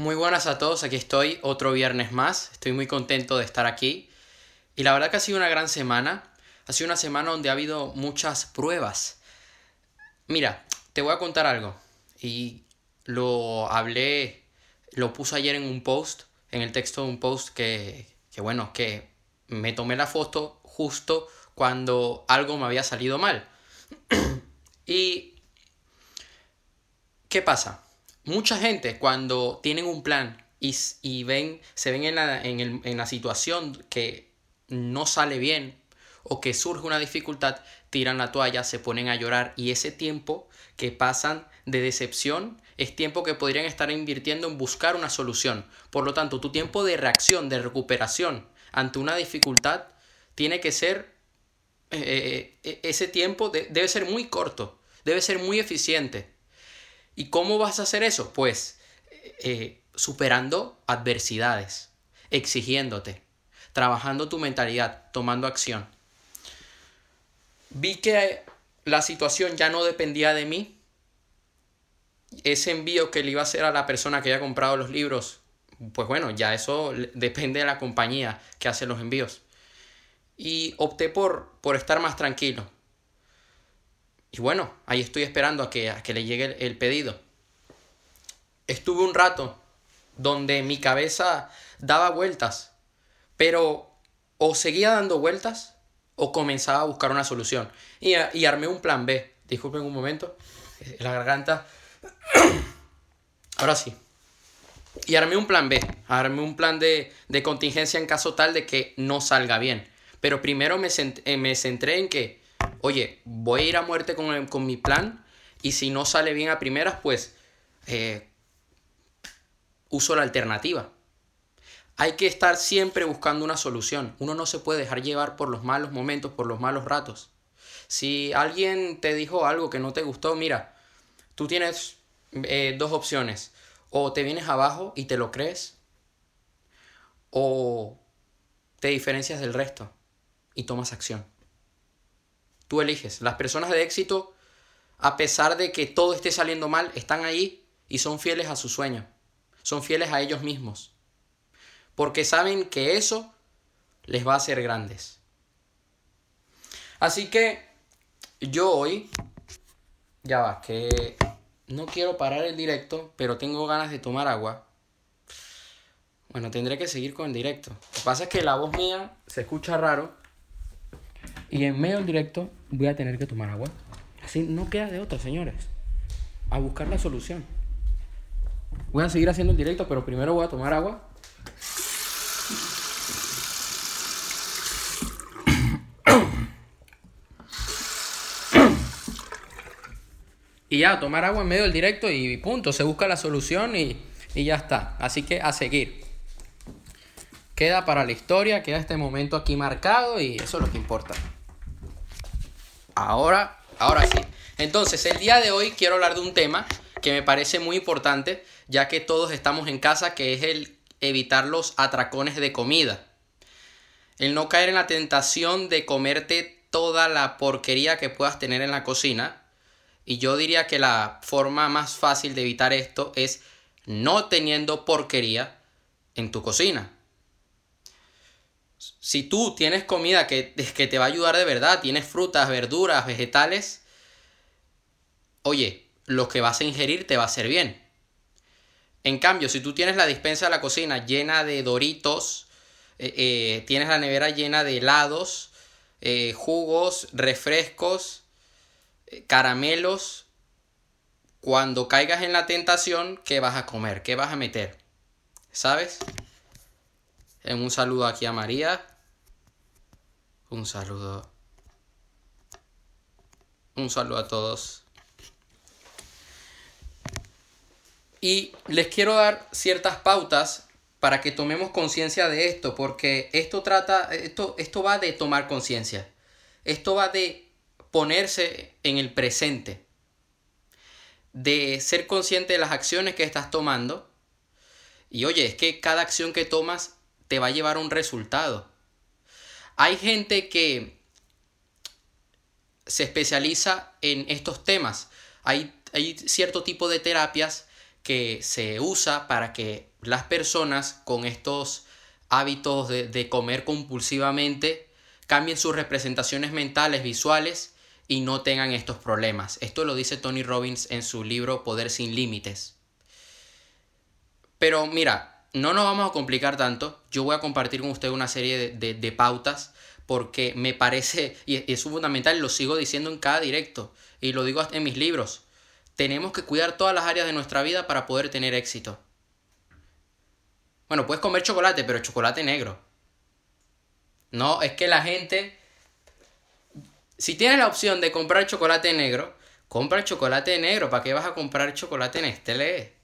Muy buenas a todos, aquí estoy otro viernes más, estoy muy contento de estar aquí y la verdad que ha sido una gran semana, ha sido una semana donde ha habido muchas pruebas. Mira, te voy a contar algo y lo hablé, lo puse ayer en un post, en el texto de un post que, que bueno, que me tomé la foto justo cuando algo me había salido mal. y ¿qué pasa? Mucha gente cuando tienen un plan y, ven, se ven en la, en la situación que no sale bien o que surge una dificultad, tiran la toalla, se ponen a llorar y ese tiempo que pasan de decepción es tiempo que podrían estar invirtiendo en buscar una solución. Por lo tanto, tu tiempo de reacción, de recuperación ante una dificultad, tiene que ser, eh, eh, ese tiempo debe ser muy corto, debe ser muy eficiente. ¿Y cómo vas a hacer eso? Pues eh, superando adversidades, exigiéndote, trabajando tu mentalidad, tomando acción. Vi que la situación ya no dependía de mí. Ese envío que le iba a hacer a la persona que había comprado los libros, pues bueno, ya eso depende de la compañía que hace los envíos. Y opté por, por estar más tranquilo. Y bueno, ahí estoy esperando a que, a que le llegue el pedido. Estuve un rato donde mi cabeza daba vueltas, pero o seguía dando vueltas o comenzaba a buscar una solución. Y, y armé un plan B. Disculpen un momento, eh, la garganta. Ahora sí. Y armé un plan B. Armé un plan de, de contingencia en caso tal de que no salga bien. Pero primero me, eh, me centré en que, oye, voy a ir a muerte con, con mi plan. Y si no sale bien a primeras, pues eh, uso la alternativa. Hay que estar siempre buscando una solución. Uno no se puede dejar llevar por los malos momentos, por los malos ratos. Si alguien te dijo algo que no te gustó, mira, tú tienes eh, dos opciones. O te vienes abajo y te lo crees, o te diferencias del resto y tomas acción. Tú eliges. Las personas de éxito, a pesar de que todo esté saliendo mal, están ahí y son fieles a su sueño. Son fieles a ellos mismos porque saben que eso les va a hacer grandes. Así que yo hoy, ya va, que no quiero parar el directo, pero tengo ganas de tomar agua. Bueno, tendré que seguir con el directo. Lo que pasa es que la voz mía se escucha raro. Y en medio del directo voy a tener que tomar agua. Así no queda de otra, señores. A buscar la solución. Voy a seguir haciendo el directo, pero primero voy a tomar agua Y ya, tomar agua en medio del directo y punto, se busca la solución y, ya está. Así que a seguir. Queda para la historia, queda este momento aquí marcado y eso es lo que importa. Ahora, ahora sí. Entonces, el día de hoy quiero hablar de un tema que me parece muy importante, ya que todos estamos en casa, que es el evitar los atracones de comida. El no caer en la tentación de comerte toda la porquería que puedas tener en la cocina y yo diría que la forma más fácil de evitar esto es no teniendo porquería en tu cocina. Si tú tienes comida que, que te va a ayudar de verdad, tienes frutas, verduras, vegetales, oye, lo que vas a ingerir te va a hacer bien. En cambio, si tú tienes la dispensa de la cocina llena de doritos, eh, eh, tienes la nevera llena de helados, eh, jugos, refrescos, caramelos, cuando caigas en la tentación, ¿qué vas a comer? ¿Qué vas a meter? ¿Sabes? Un saludo aquí a María. Un saludo. Un saludo a todos. Y les quiero dar ciertas pautas para que tomemos conciencia de esto, porque esto trata, esto, esto va de tomar conciencia. Esto va de ponerse en el presente, de ser consciente de las acciones que estás tomando. Y oye, es que cada acción que tomas te va a llevar a un resultado. Hay gente que se especializa en estos temas. Hay, hay cierto tipo de terapias que se usa para que las personas con estos hábitos de, de comer compulsivamente cambien sus representaciones mentales, visuales y no tengan estos problemas. Esto lo dice Tony Robbins en su libro Poder sin Límites. Pero mira, no nos vamos a complicar tanto. Yo voy a compartir con usted una serie de, pautas porque me parece, y es fundamental, lo sigo diciendo en cada directo y lo digo en mis libros. Tenemos que cuidar todas las áreas de nuestra vida para poder tener éxito. Bueno, puedes comer chocolate, pero chocolate negro. No, es que la gente si tienes la opción de comprar chocolate negro, compra chocolate negro. ¿Para qué vas a comprar chocolate Nestlé?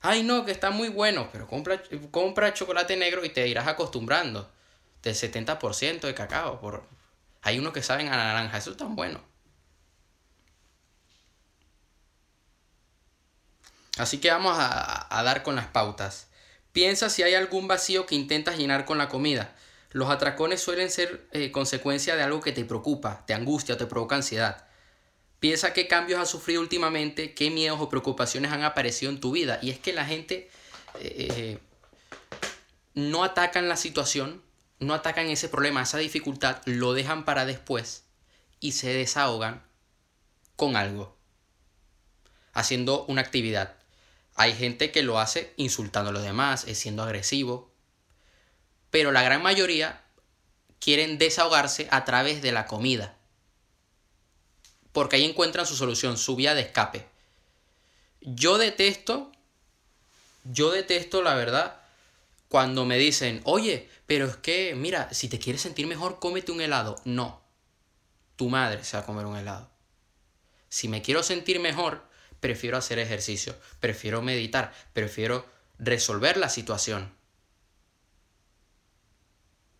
Ay, no, que está muy bueno, pero compra, compra chocolate negro y te irás acostumbrando. Del 70% de cacao. Por... Hay unos que saben a naranja, eso es tan bueno. Así que vamos a, a dar con las pautas. Piensa si hay algún vacío que intentas llenar con la comida. Los atracones suelen ser eh, consecuencia de algo que te preocupa, te angustia, te provoca ansiedad. Piensa qué cambios has sufrido últimamente, qué miedos o preocupaciones han aparecido en tu vida. Y es que la gente eh, eh, no atacan la situación, no atacan ese problema, esa dificultad, lo dejan para después y se desahogan con algo, haciendo una actividad. Hay gente que lo hace insultando a los demás, siendo agresivo, pero la gran mayoría quieren desahogarse a través de la comida. Porque ahí encuentran su solución, su vía de escape. Yo detesto, yo detesto la verdad, cuando me dicen, oye, pero es que, mira, si te quieres sentir mejor, cómete un helado. No, tu madre se va a comer un helado. Si me quiero sentir mejor, prefiero hacer ejercicio, prefiero meditar, prefiero resolver la situación.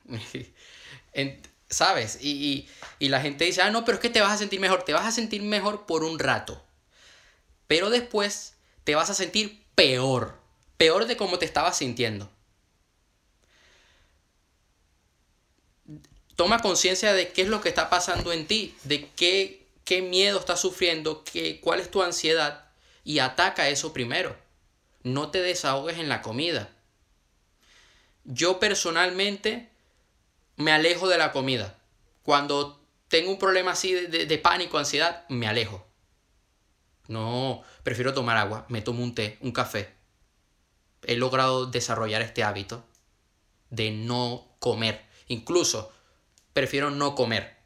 ¿Sabes? Y, la gente dice, ah, no, pero es que te vas a sentir mejor. Te vas a sentir mejor por un rato. Pero después te vas a sentir peor. Peor de cómo te estabas sintiendo. Toma conciencia de qué es lo que está pasando en ti, de qué, qué miedo estás sufriendo, qué, cuál es tu ansiedad y ataca eso primero. No te desahogues en la comida. Yo personalmente me alejo de la comida. Cuando tengo un problema así de, pánico, ansiedad, me alejo. No, prefiero tomar agua, me tomo un té, un café. He logrado desarrollar este hábito de no comer. Incluso prefiero no comer.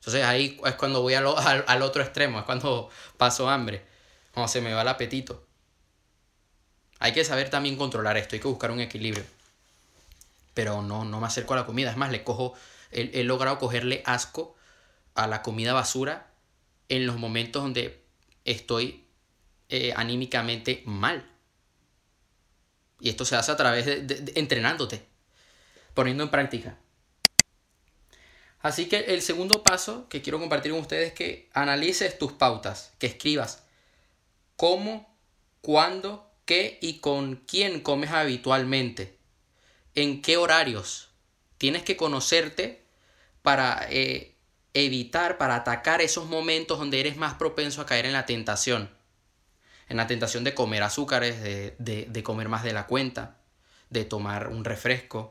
Entonces ahí es cuando voy al, al, otro extremo, es cuando paso hambre, cuando se me va el apetito. Hay que saber también controlar esto, hay que buscar un equilibrio pero no, no me acerco a la comida. Es más, le cojo, he, logrado cogerle asco a la comida basura en los momentos donde estoy eh, anímicamente mal. Y esto se hace a través de, entrenándote, poniendo en práctica. Así que el segundo paso que quiero compartir con ustedes es que analices tus pautas, que escribas cómo, cuándo, qué y con quién comes habitualmente en qué horarios. Tienes que conocerte para eh, evitar, para atacar esos momentos donde eres más propenso a caer en la tentación. En la tentación de comer azúcares, de, de comer más de la cuenta, de tomar un refresco.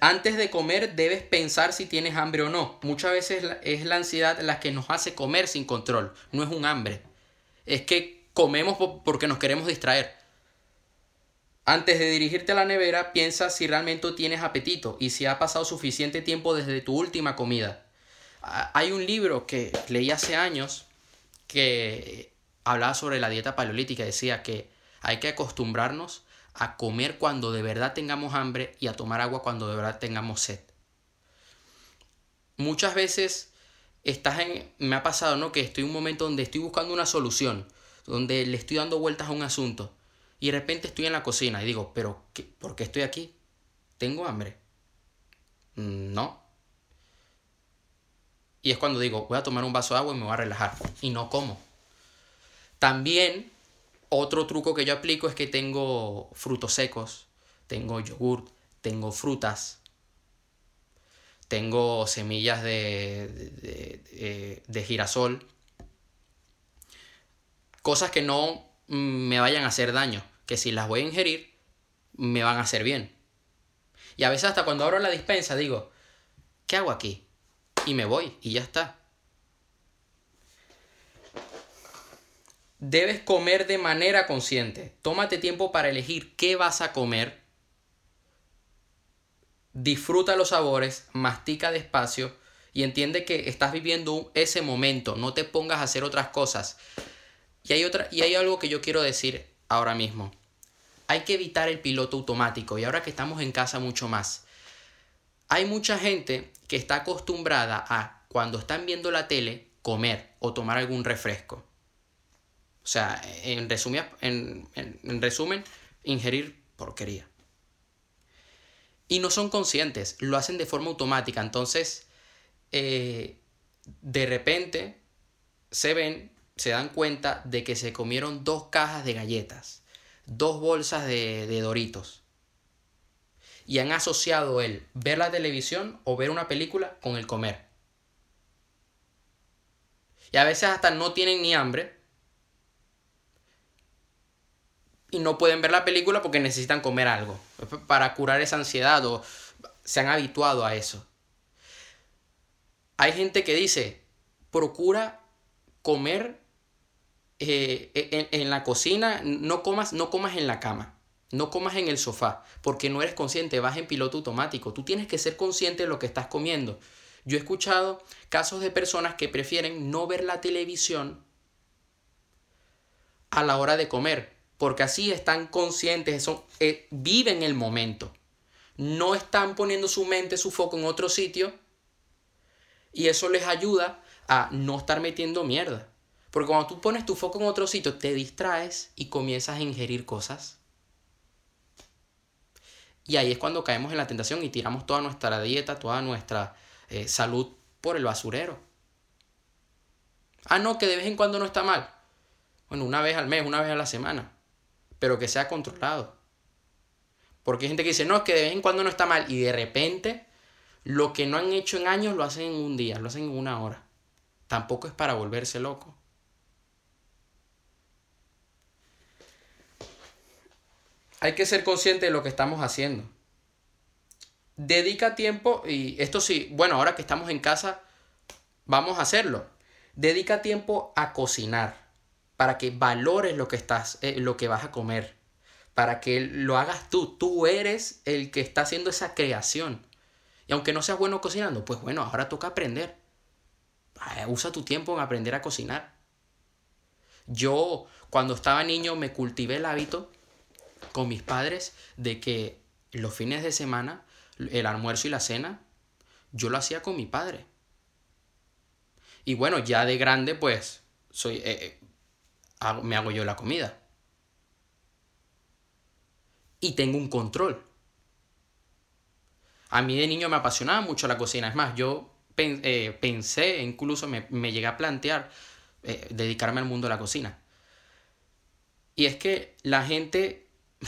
Antes de comer debes pensar si tienes hambre o no. Muchas veces es la ansiedad la que nos hace comer sin control. No es un hambre. Es que comemos porque nos queremos distraer. Antes de dirigirte a la nevera, piensa si realmente tienes apetito y si ha pasado suficiente tiempo desde tu última comida. Hay un libro que leí hace años que hablaba sobre la dieta paleolítica. Decía que hay que acostumbrarnos a comer cuando de verdad tengamos hambre y a tomar agua cuando de verdad tengamos sed. Muchas veces estás en, me ha pasado, ¿no? Que estoy en un momento donde estoy buscando una solución, donde le estoy dando vueltas a un asunto y de repente estoy en la cocina y digo, pero qué, ¿por qué estoy aquí? ¿Tengo hambre? Mm, no. Y es cuando digo, voy a tomar un vaso de agua y me voy a relajar. Y no como. También, otro truco que yo aplico es que tengo frutos secos, tengo yogur, tengo frutas, tengo semillas de, de, de girasol, cosas que no mm, me vayan a hacer daño, que si las voy a ingerir, me van a hacer bien. Y a veces hasta cuando abro la dispensa digo, ¿qué hago aquí? Y me voy y ya está. Debes comer de manera consciente. Tómate tiempo para elegir qué vas a comer. Disfruta los sabores, mastica despacio y entiende que estás viviendo ese momento. No te pongas a hacer otras cosas. Y hay, otra, y hay algo que yo quiero decir ahora mismo. Hay que evitar el piloto automático y ahora que estamos en casa mucho más. Hay mucha gente que está acostumbrada a, cuando están viendo la tele, comer o tomar algún refresco. O sea, en, en, resumen, ingerir porquería. Y no son conscientes, lo hacen de forma automática. Entonces, eh, de repente, se ven, se dan cuenta de que se comieron dos cajas de galletas, dos bolsas de, de doritos. Y han asociado el ver la televisión o ver una película con el comer. Y a veces hasta no tienen ni hambre, y no pueden ver la película porque necesitan comer algo para curar esa ansiedad o se han habituado a eso. Hay gente que dice, procura comer eh, en, en, la cocina, no comas, no comas en la cama, no comas en el sofá, porque no eres consciente, vas en piloto automático. Tú tienes que ser consciente de lo que estás comiendo. Yo he escuchado casos de personas que prefieren no ver la televisión a la hora de comer, porque así están conscientes, eh, viven el momento. No están poniendo su mente, su foco en otro sitio y eso les ayuda a no estar metiendo mierda. Porque cuando tú pones tu foco en otro sitio, te distraes y comienzas a ingerir cosas. Y ahí es cuando caemos en la tentación y tiramos toda nuestra dieta, toda nuestra eh, salud por el basurero. Ah, no, que de vez en cuando no está mal. Bueno, una vez al mes, una vez a la semana pero que sea controlado. Porque hay gente que dice, no, es que de vez en cuando no está mal y de repente lo que no han hecho en años lo hacen en un día, lo hacen en una hora. Tampoco es para volverse loco. Hay que ser consciente de lo que estamos haciendo. Dedica tiempo, y esto sí, bueno, ahora que estamos en casa, vamos a hacerlo. Dedica tiempo a cocinar para que valores lo que estás, eh, lo que vas a comer, para que lo hagas tú. Tú eres el que está haciendo esa creación. Y aunque no seas bueno cocinando, pues bueno, ahora toca aprender. Ah, usa tu tiempo en aprender a cocinar. Yo, cuando estaba niño, me cultivé el hábito con mis padres de que los fines de semana, el almuerzo y la cena, yo lo hacía con mi padre. Y bueno, ya de grande, pues, soy, eh, eh, me hago yo la comida. Y tengo un control. A mí de niño me apasionaba mucho la cocina. Es más, yo eh, pensé, incluso me, llegué a plantear dedicarme al mundo de la cocina. Y es que la gente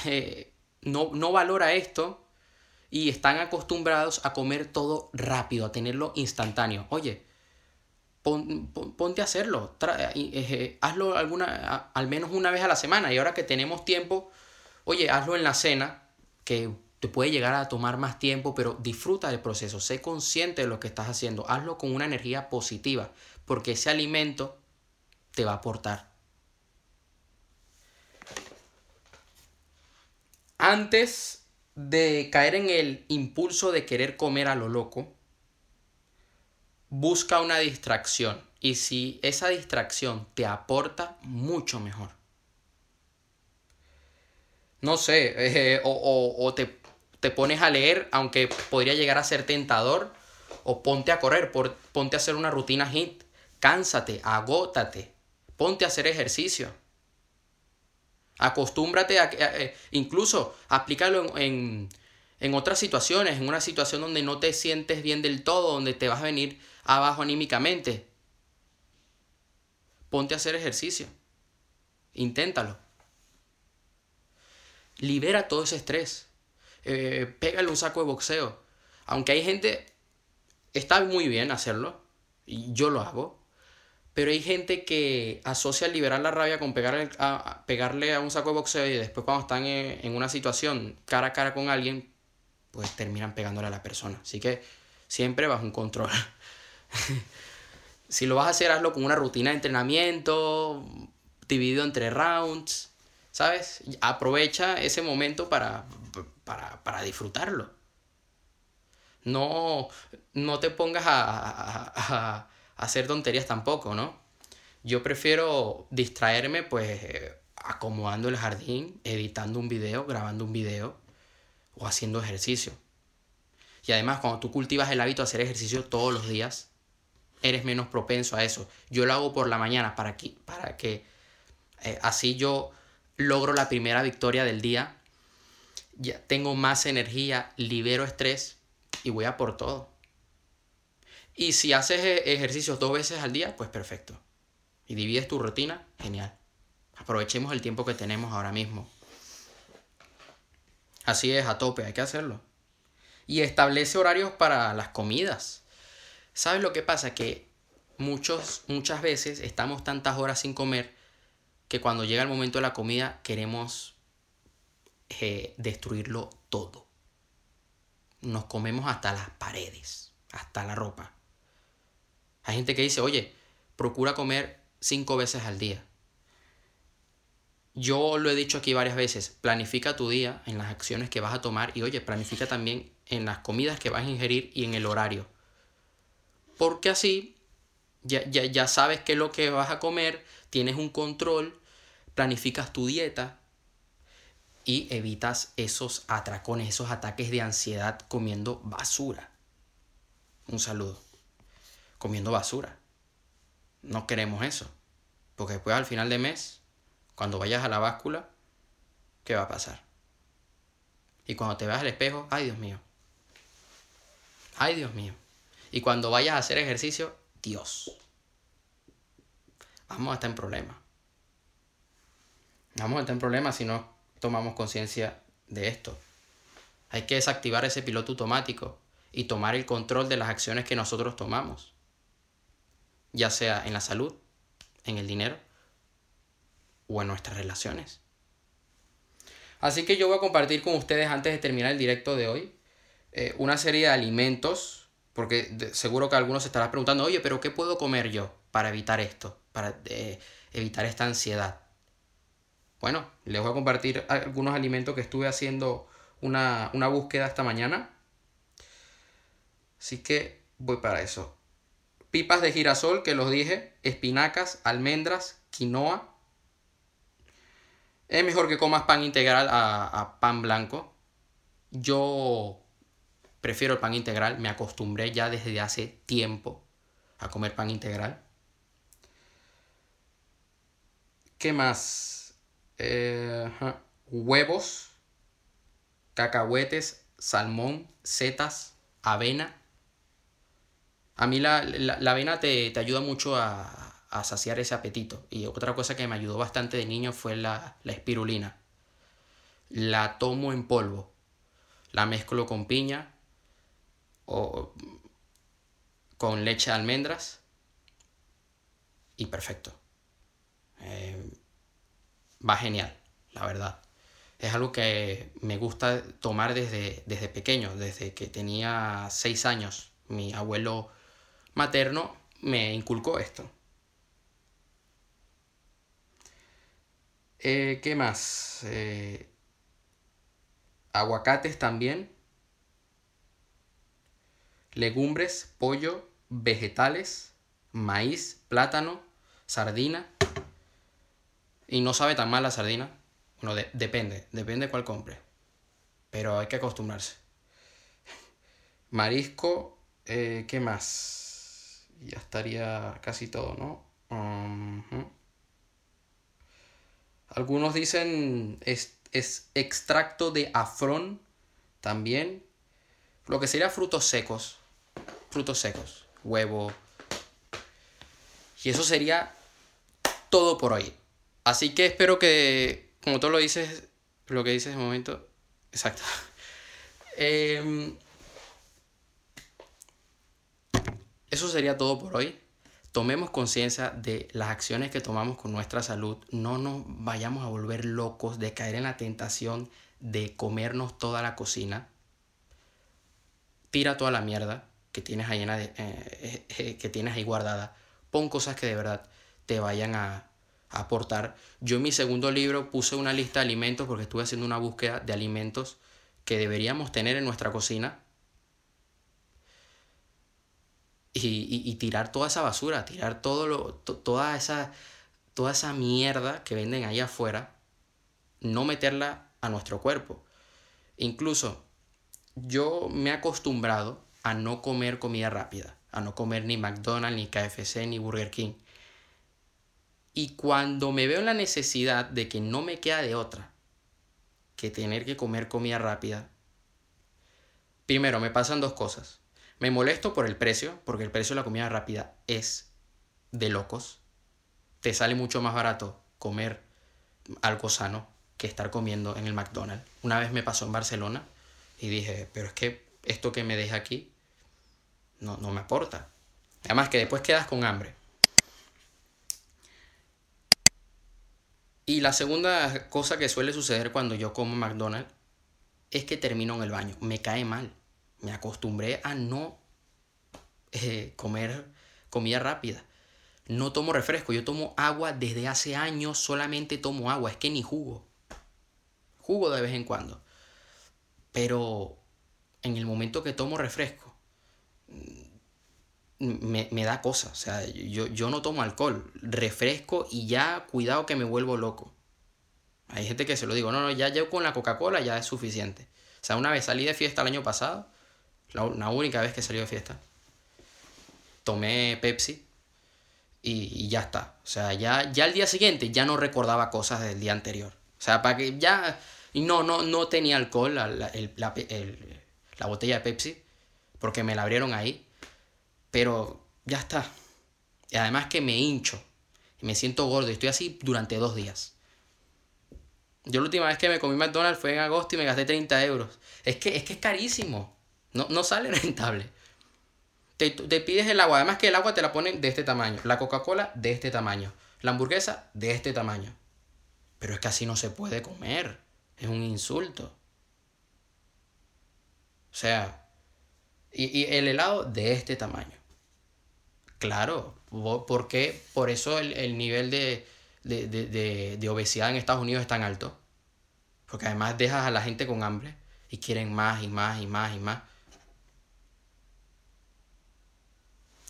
eh, no, no valora esto y están acostumbrados a comer todo rápido, a tenerlo instantáneo. Oye, ponte a hacerlo. Eh, hazlo alguna, al menos una vez a la semana. Y ahora que tenemos tiempo, oye, hazlo en la cena, que te puede llegar a tomar más tiempo, pero disfruta del proceso. Sé consciente de lo que estás haciendo. Hazlo con una energía positiva, porque ese alimento te va a aportar. Antes de caer en el impulso de querer comer a lo loco, busca una distracción y si esa distracción te aporta, mucho mejor. No sé, eh, o, te, te, pones a leer, aunque podría llegar a ser tentador, o ponte a correr, ponte a hacer una rutina HIT, cánsate, agótate, ponte a hacer ejercicio. Acostúmbrate a, eh, incluso aplícalo en, en otras situaciones, en una situación donde no te sientes bien del todo, donde te vas a venir abajo anímicamente. Ponte a hacer ejercicio. Inténtalo. Libera todo ese estrés. Eh, pégale un saco de boxeo. Aunque hay gente, está muy bien hacerlo. Y yo lo hago. Pero hay gente que asocia liberar la rabia con pegarle a, pegarle a un saco de boxeo y después cuando están en, una situación cara a cara con alguien, pues terminan pegándole a la persona. Así que siempre bajo un control. si lo vas a hacer, hazlo con una rutina de entrenamiento, dividido entre rounds, ¿sabes? Aprovecha ese momento para, para, disfrutarlo. No, no te pongas a hacer tonterías tampoco, ¿no? Yo prefiero distraerme pues acomodando el jardín, editando un video, grabando un video o haciendo ejercicio. Y además cuando tú cultivas el hábito de hacer ejercicio todos los días, eres menos propenso a eso. Yo lo hago por la mañana para que, para que eh, así yo logro la primera victoria del día, ya tengo más energía, libero estrés y voy a por todo. Y si haces e-, ejercicios dos veces al día, pues perfecto. Y divides tu rutina, genial. Aprovechemos el tiempo que tenemos ahora mismo. Así es, a tope, hay que hacerlo. Y establece horarios para las comidas. ¿Sabes lo que pasa? Que muchos, muchas veces estamos tantas horas sin comer que cuando llega el momento de la comida queremos eh, destruirlo todo. Nos comemos hasta las paredes, hasta la ropa. Hay gente que dice, oye, procura comer cinco veces al día. Yo lo he dicho aquí varias veces, planifica tu día en las acciones que vas a tomar y oye, planifica también en las comidas que vas a ingerir y en el horario. Porque así ya, ya, ya sabes qué es lo que vas a comer, tienes un control, planificas tu dieta y evitas esos atracones, esos ataques de ansiedad comiendo basura. Un saludo comiendo basura. No queremos eso. Porque después al final de mes, cuando vayas a la báscula, ¿qué va a pasar? Y cuando te veas al espejo, ay Dios mío. Ay Dios mío. Y cuando vayas a hacer ejercicio, Dios. Vamos a estar en problemas. Vamos a estar en problemas si no tomamos conciencia de esto. Hay que desactivar ese piloto automático y tomar el control de las acciones que nosotros tomamos ya sea en la salud, en el dinero o en nuestras relaciones. Así que yo voy a compartir con ustedes antes de terminar el directo de hoy eh, una serie de alimentos, porque seguro que algunos se estarán preguntando, oye, pero ¿qué puedo comer yo para evitar esto, para eh, evitar esta ansiedad? Bueno, les voy a compartir algunos alimentos que estuve haciendo una, una búsqueda esta mañana. Así que voy para eso pipas de girasol, que los dije, espinacas, almendras, quinoa. Es mejor que comas pan integral a, pan blanco. Yo prefiero el pan integral, me acostumbré ya desde hace tiempo a comer pan integral. ¿Qué más? Eh, huevos, cacahuetes, salmón, setas, avena a mí la, avena te, ayuda mucho a, saciar ese apetito. Y otra cosa que me ayudó bastante de niño fue la, la espirulina. La tomo en polvo. La mezclo con piña o con leche de almendras. Y perfecto. Eh, va genial, la verdad. Es algo que me gusta tomar desde, desde pequeño, desde que tenía 6 años. Mi abuelo materno me inculcó esto. Eh, ¿Qué más? Eh, aguacates también. Legumbres, pollo, vegetales, maíz, plátano, sardina. Y no sabe tan mal la sardina. Bueno, depende, depende cuál compre. Pero hay que acostumbrarse. Marisco, eh, ¿qué más? Ya estaría casi todo, ¿no? Algunos dicen es, es extracto de afrón también. Lo que sería frutos secos. Frutos secos. Huevo. Y eso sería todo por hoy. Así que espero que, como tú lo dices, lo que dices de momento. Exacto. Eh, eso sería todo por hoy. tomemos conciencia de las acciones que tomamos con nuestra salud. No nos vayamos a volver locos de caer en la tentación de comernos toda la cocina. Tira toda la mierda que tienes ahí, eh, eh, eh, que tienes ahí guardada. Pon cosas que de verdad te vayan a, aportar. Yo en mi segundo libro puse una lista de alimentos porque estuve haciendo una búsqueda de alimentos que deberíamos tener en nuestra cocina y, tirar toda esa basura, tirar todo lo, toda, esa, toda esa mierda que venden ahí afuera, no meterla a nuestro cuerpo. Incluso yo me he acostumbrado a no comer comida rápida, a no comer ni McDonald's, ni KFC, ni Burger King. Y cuando me veo en la necesidad de que no me queda de otra que tener que comer comida rápida, primero me pasan dos cosas. Me molesto por el precio, porque el precio de la comida rápida es de locos. Te sale mucho más barato comer algo sano que estar comiendo en el McDonald's. Una vez me pasó en Barcelona y dije, pero es que esto que me deja aquí no, no me aporta. Además que después quedas con hambre. Y la segunda cosa que suele suceder cuando yo como McDonald's es que termino en el baño. Me cae mal. Me acostumbré a no eh, comer comida rápida. No tomo refresco. Yo tomo agua desde hace años. Solamente tomo agua. Es que ni jugo. Jugo de vez en cuando. Pero en el momento que tomo refresco, me, da cosas. O sea, yo, yo no tomo alcohol, refresco y ya cuidado que me vuelvo loco. Hay gente que se lo digo, no, no, ya yo con la Coca-Cola ya es suficiente. O sea, una vez salí de fiesta el año pasado, la, única vez que salí de fiesta, tomé Pepsi y, ya está. O sea, ya, ya el día siguiente ya no recordaba cosas del día anterior. O sea, para que ya... Y no, no, no tenía alcohol la, la, la botella de Pepsi, porque me la abrieron ahí. Pero ya está. Y además que me hincho. Y me siento gordo. Y estoy así durante dos días. Yo la última vez que me comí McDonald's fue en agosto y me gasté 30 euros. Es que es, que es carísimo. No, no sale rentable. Te, te, pides el agua. Además que el agua te la ponen de este tamaño. La Coca-Cola de este tamaño. La hamburguesa de este tamaño. Pero es que así no se puede comer. Es un insulto. O sea, y, y el helado de este tamaño. Claro, porque por eso el, nivel de, de, obesidad en Estados Unidos es tan alto. Porque además dejas a la gente con hambre y quieren más y más y más y más.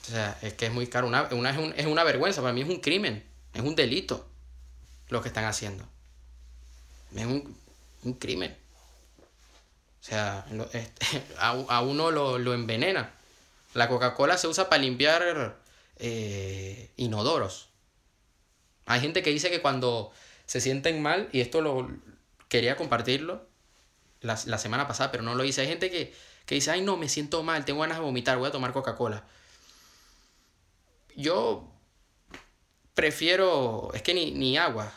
O sea, es que es muy caro. Una, es, una vergüenza, para mí es un crimen, es un delito lo que están haciendo. Es un, crimen. O sea, a, uno lo, lo envenena. La Coca-Cola se usa para limpiar eh, inodoros. Hay gente que dice que cuando se sienten mal, y esto lo quería compartirlo la, semana pasada, pero no lo hice. Hay gente que, dice, ay no, me siento mal, tengo ganas de vomitar, voy a tomar Coca-Cola. Yo prefiero, es que ni, agua.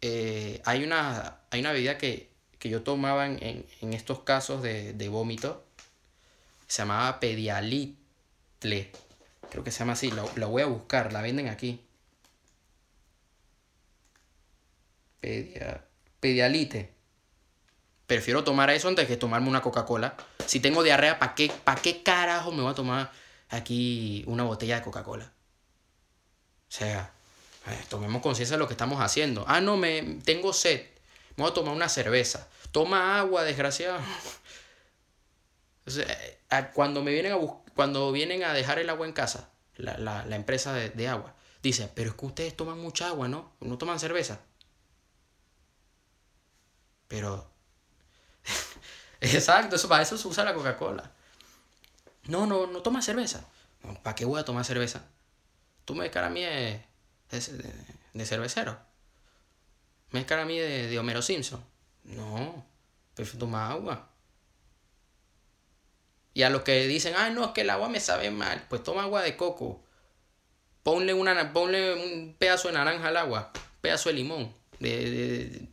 Eh, hay, una, hay una bebida que, yo tomaba en, estos casos de, de vómito, se llamaba Pedialitle. Creo que se llama así. La, voy a buscar. La venden aquí. Pedia, pedialite. Prefiero tomar eso antes que tomarme una Coca-Cola. Si tengo diarrea, ¿para qué, ¿para qué carajo me voy a tomar aquí una botella de Coca-Cola? O sea, tomemos conciencia de lo que estamos haciendo. Ah, no, me tengo sed. Me voy a tomar una cerveza. Toma agua, desgraciado. Eh, cuando me vienen a cuando vienen a dejar el agua en casa, la, empresa de, agua, dice, pero es que ustedes toman mucha agua, ¿no? No toman cerveza. Pero... Exacto, eso, para eso se usa la Coca-Cola. No, no, no toma cerveza. ¿Para qué voy a tomar cerveza? Tú me cara a mí de, de, cervecero. Me cara a mí de, de Homero Simpson. No, prefiero tomar agua. Y a los que dicen, ay, no, es que el agua me sabe mal, pues toma agua de coco. Ponle, una, ponle un pedazo de naranja al agua, pedazo de limón. De,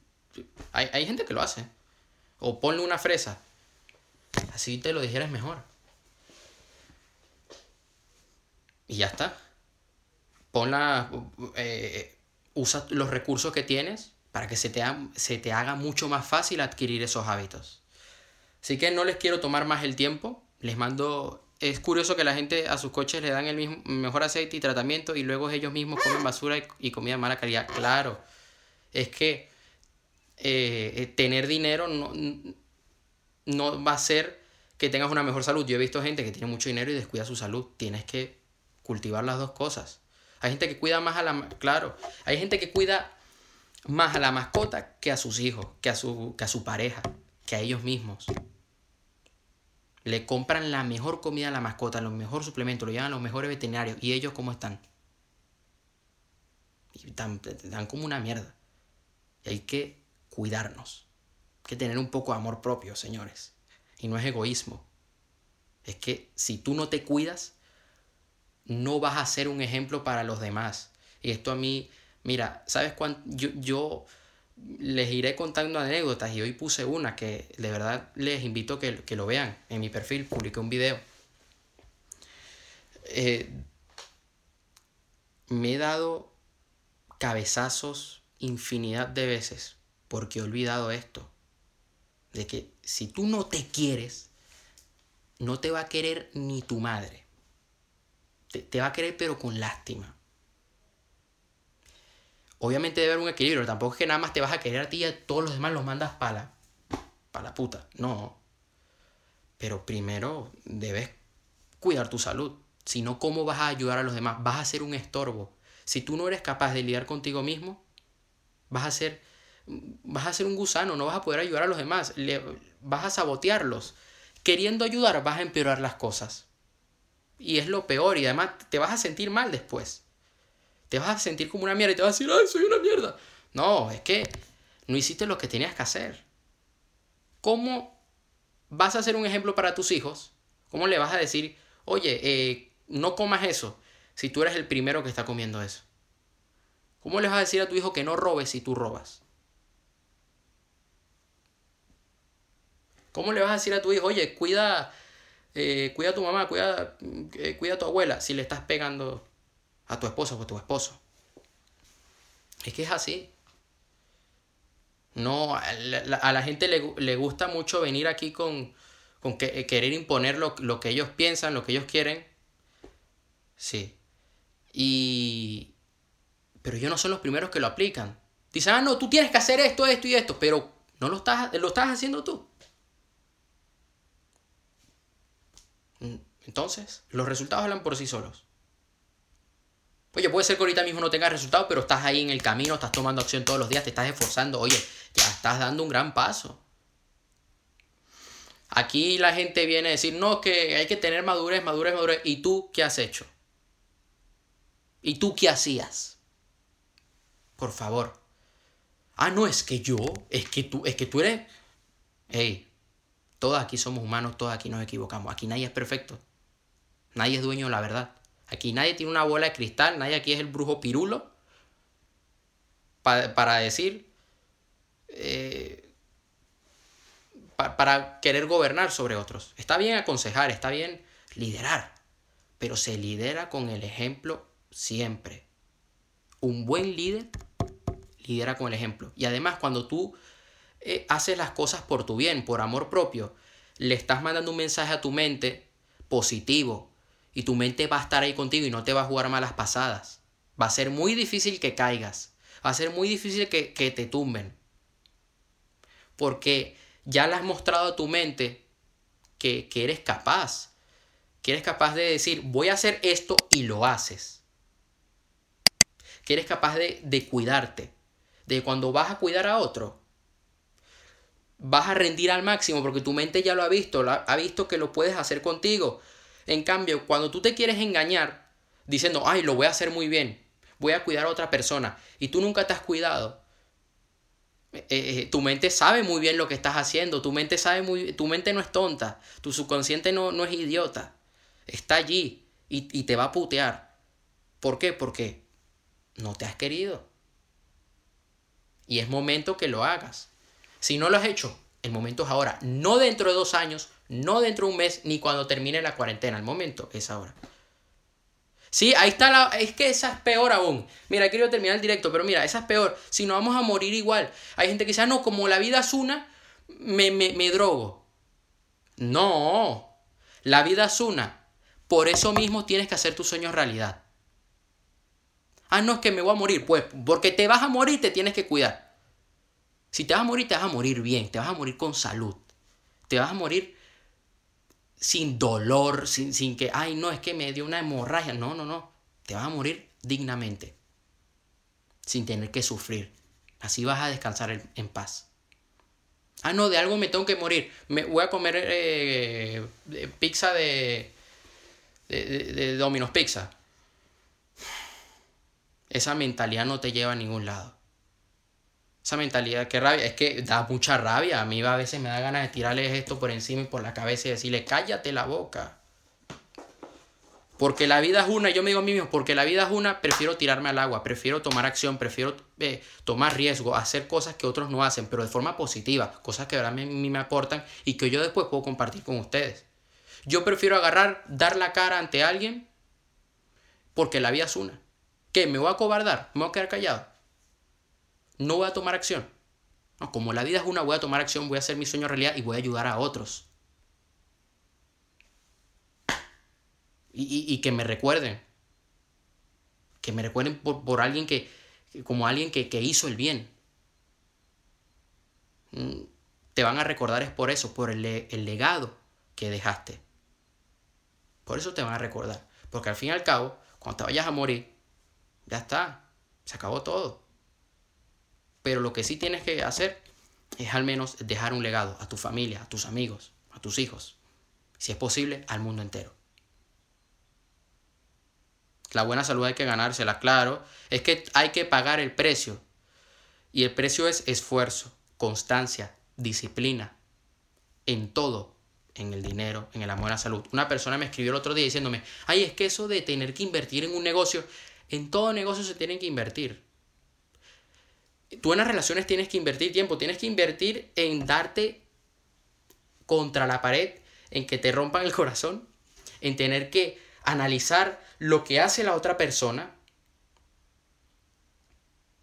Hay, hay, gente que lo hace. O ponle una fresa. Así te lo dijeras mejor. Y ya está. ponla, eh, usa los recursos que tienes para que se te, se te haga mucho más fácil adquirir esos hábitos. Así que no les quiero tomar más el tiempo, les mando... Es curioso que la gente a sus coches le dan el mismo, mejor aceite y tratamiento y luego ellos mismos comen basura y, comida de mala calidad. Claro, es que eh, eh, tener dinero no, no va a ser que tengas una mejor salud. Yo he visto gente que tiene mucho dinero y descuida su salud. Tienes que cultivar las dos cosas. Hay gente que cuida más a la... Claro, hay gente que cuida más a la mascota que a sus hijos, que a su, que a su pareja, que a ellos mismos. Le compran la mejor comida a la mascota, los mejores suplementos, lo llevan a los mejores veterinarios. ¿Y ellos cómo están? Y dan, dan como una mierda. Y hay que cuidarnos. Hay que tener un poco de amor propio, señores. Y no es egoísmo. Es que si tú no te cuidas, no vas a ser un ejemplo para los demás. Y esto a mí, mira, ¿sabes cuánto? Yo, yo les iré contando anécdotas y hoy puse una que de verdad les invito a que, que lo vean. En mi perfil publiqué un video. Eh, me he dado cabezazos infinidad de veces porque he olvidado esto. De que si tú no te quieres, no te va a querer ni tu madre. Te, va a querer pero con lástima. Obviamente debe haber un equilibrio, tampoco es que nada más te vas a querer a ti y a todos los demás los mandas para para la puta. No. Pero primero debes cuidar tu salud. Si no, ¿cómo vas a ayudar a los demás? Vas a ser un estorbo. Si tú no eres capaz de lidiar contigo mismo, vas a ser, vas a ser un gusano, no vas a poder ayudar a los demás, Le, vas a sabotearlos. Queriendo ayudar, vas a empeorar las cosas. Y es lo peor, y además te vas a sentir mal después te vas a sentir como una mierda y te vas a decir, ay, soy una mierda. No, es que no hiciste lo que tenías que hacer. ¿Cómo vas a ser un ejemplo para tus hijos? ¿Cómo le vas a decir, oye, eh, no comas eso si tú eres el primero que está comiendo eso? ¿Cómo le vas a decir a tu hijo que no robes si tú robas? ¿Cómo le vas a decir a tu hijo, oye, cuida, eh, cuida a tu mamá, cuida, eh, cuida a tu abuela si le estás pegando a tu esposa o a tu esposo. Es que es así. No, a la, gente le, gusta mucho venir aquí con, con que, eh, querer imponer lo, lo, que ellos piensan, lo que ellos quieren. Sí. Y... Pero ellos no son los primeros que lo aplican. Dicen, ah, no, tú tienes que hacer esto, esto y esto, pero no lo estás, lo estás haciendo tú. Entonces, los resultados hablan por sí solos. Oye, puede ser que ahorita mismo no tengas resultados, pero estás ahí en el camino, estás tomando acción todos los días, te estás esforzando. Oye, ya estás dando un gran paso. Aquí la gente viene a decir, no, que hay que tener madurez, madurez, madurez. ¿Y tú qué has hecho? ¿Y tú qué hacías? Por favor. Ah, no, es que yo, es que tú, es que tú eres... Hey, todos aquí somos humanos, todos aquí nos equivocamos. Aquí nadie es perfecto. Nadie es dueño de la verdad. Aquí nadie tiene una bola de cristal, nadie aquí es el brujo pirulo para, decir, eh, para querer gobernar sobre otros. Está bien aconsejar, está bien liderar, pero se lidera con el ejemplo siempre. Un buen líder lidera con el ejemplo. Y además cuando tú eh, haces las cosas por tu bien, por amor propio, le estás mandando un mensaje a tu mente positivo, y tu mente va a estar ahí contigo y no te va a jugar malas pasadas. Va a ser muy difícil que caigas. Va a ser muy difícil que, te tumben. Porque ya le has mostrado a tu mente que, eres capaz. Que eres capaz de decir, voy a hacer esto y lo haces. Que eres capaz de, de cuidarte. De cuando vas a cuidar a otro, vas a rendir al máximo porque tu mente ya lo ha visto, ha visto que lo puedes hacer contigo. En cambio, cuando tú te quieres engañar diciendo, ay, lo voy a hacer muy bien, voy a cuidar a otra persona, y tú nunca te has cuidado, eh, eh, tu mente sabe muy bien lo que estás haciendo, tu mente sabe muy tu mente no es tonta, tu subconsciente no, no es idiota, está allí y, y te va a putear. ¿Por qué? Porque no te has querido. Y es momento que lo hagas. Si no lo has hecho, el momento es ahora, no dentro de dos años, no dentro de un mes, ni cuando termine la cuarentena. El momento es ahora. Sí, ahí está la... Es que esa es peor aún. Mira, quiero terminar el directo, pero mira, esa es peor. Si no vamos a morir igual. Hay gente que dice, ah, no, como la vida es una, me, me, me drogo. No, la vida es una. Por eso mismo tienes que hacer tus sueños realidad. Ah, no es que me voy a morir. Pues, porque te vas a morir, te tienes que cuidar. Si te vas a morir, te vas a morir bien, te vas a morir con salud. Te vas a morir sin dolor, sin, sin que, ay, no, es que me dio una hemorragia. No, no, no. Te vas a morir dignamente, sin tener que sufrir. Así vas a descansar en, paz. Ah, no, de algo me tengo que morir. Me voy a comer eh, pizza de, de, de, de Domino's Pizza. Esa mentalidad no te lleva a ningún lado. Esa mentalidad, qué rabia, es que da mucha rabia. A mí a veces me da ganas de tirarles esto por encima y por la cabeza y decirle, cállate la boca. Porque la vida es una, yo me digo a mí mismo, porque la vida es una, prefiero tirarme al agua, prefiero tomar acción, prefiero eh, tomar riesgo, hacer cosas que otros no hacen, pero de forma positiva, cosas que a mí me aportan y que yo después puedo compartir con ustedes. Yo prefiero agarrar, dar la cara ante alguien, porque la vida es una. ¿Qué? ¿Me voy a cobardar? ¿Me voy a quedar callado? No voy a tomar acción. No, como la vida es una, voy a tomar acción, voy a hacer mi sueño realidad y voy a ayudar a otros. Y, que me recuerden. Que me recuerden por, alguien que, como alguien que, hizo el bien. Mm, te van a recordar es por eso, por el, el legado que dejaste. Por eso te van a recordar. Porque al fin y al cabo, cuando te vayas a morir, ya está. Se acabó todo. Pero lo que sí tienes que hacer es al menos dejar un legado a tu familia, a tus amigos, a tus hijos. Si es posible, al mundo entero. La buena salud hay que ganársela, claro. Es que hay que pagar el precio. Y el precio es esfuerzo, constancia, disciplina, en todo, en el dinero, en el amor la salud. Una persona me escribió el otro día diciéndome, ay, es que eso de tener que invertir en un negocio, en todo negocio se tiene que invertir tú en las relaciones tienes que invertir tiempo, tienes que invertir en darte contra la pared, en que te rompan el corazón, en tener que analizar lo que hace la otra persona.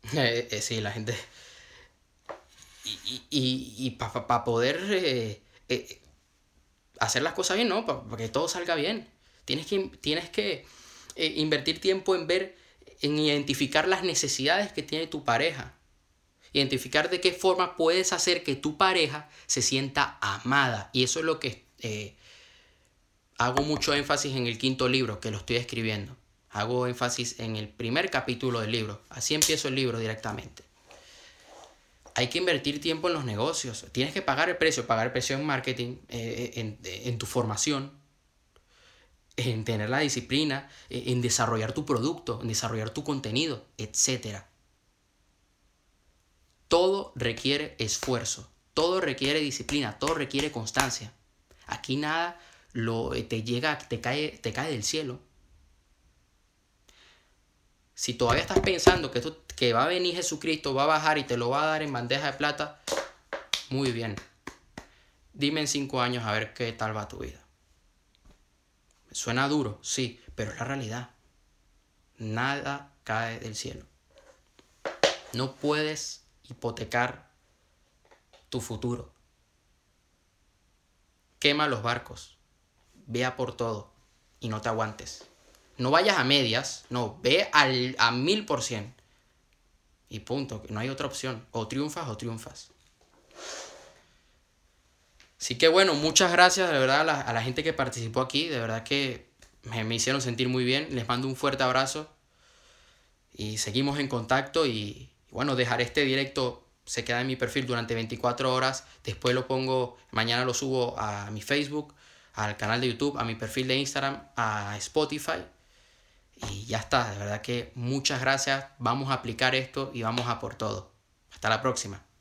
Eh, eh, sí, la gente... Y, y, para poder eh, hacer las cosas bien, ¿no? Para que todo salga bien. Tienes que, tienes que invertir tiempo en ver, en identificar las necesidades que tiene tu pareja identificar de qué forma puedes hacer que tu pareja se sienta amada. Y eso es lo que eh, hago mucho énfasis en el quinto libro que lo estoy escribiendo. Hago énfasis en el primer capítulo del libro. Así empiezo el libro directamente. Hay que invertir tiempo en los negocios. Tienes que pagar el precio, pagar el precio en marketing, eh, en, en tu formación, en tener la disciplina, en desarrollar tu producto, en desarrollar tu contenido, etcétera. Todo requiere esfuerzo, todo requiere disciplina, todo requiere constancia. Aquí nada lo, eh, te llega, te cae, te cae del cielo. Si todavía estás pensando que, esto, que va a venir Jesucristo, va a bajar y te lo va a dar en bandeja de plata, muy bien. Dime en cinco años a ver qué tal va tu vida. Suena duro, sí, pero es la realidad. Nada cae del cielo. No puedes hipotecar tu futuro. Quema los barcos, vea por todo y no te aguantes. No vayas a medias, no, ve al, a mil por cien. Y punto, no hay otra opción. O triunfas o triunfas. Así que bueno, muchas gracias de verdad a la, gente que participó aquí. De verdad que me, me, hicieron sentir muy bien. Les mando un fuerte abrazo. Y seguimos en contacto y, bueno, dejaré este directo, se queda en mi perfil durante 24 horas, después lo pongo, mañana lo subo a mi Facebook, al canal de YouTube, a mi perfil de Instagram, a Spotify. Y ya está, de verdad que muchas gracias, vamos a aplicar esto y vamos a por todo. Hasta la próxima.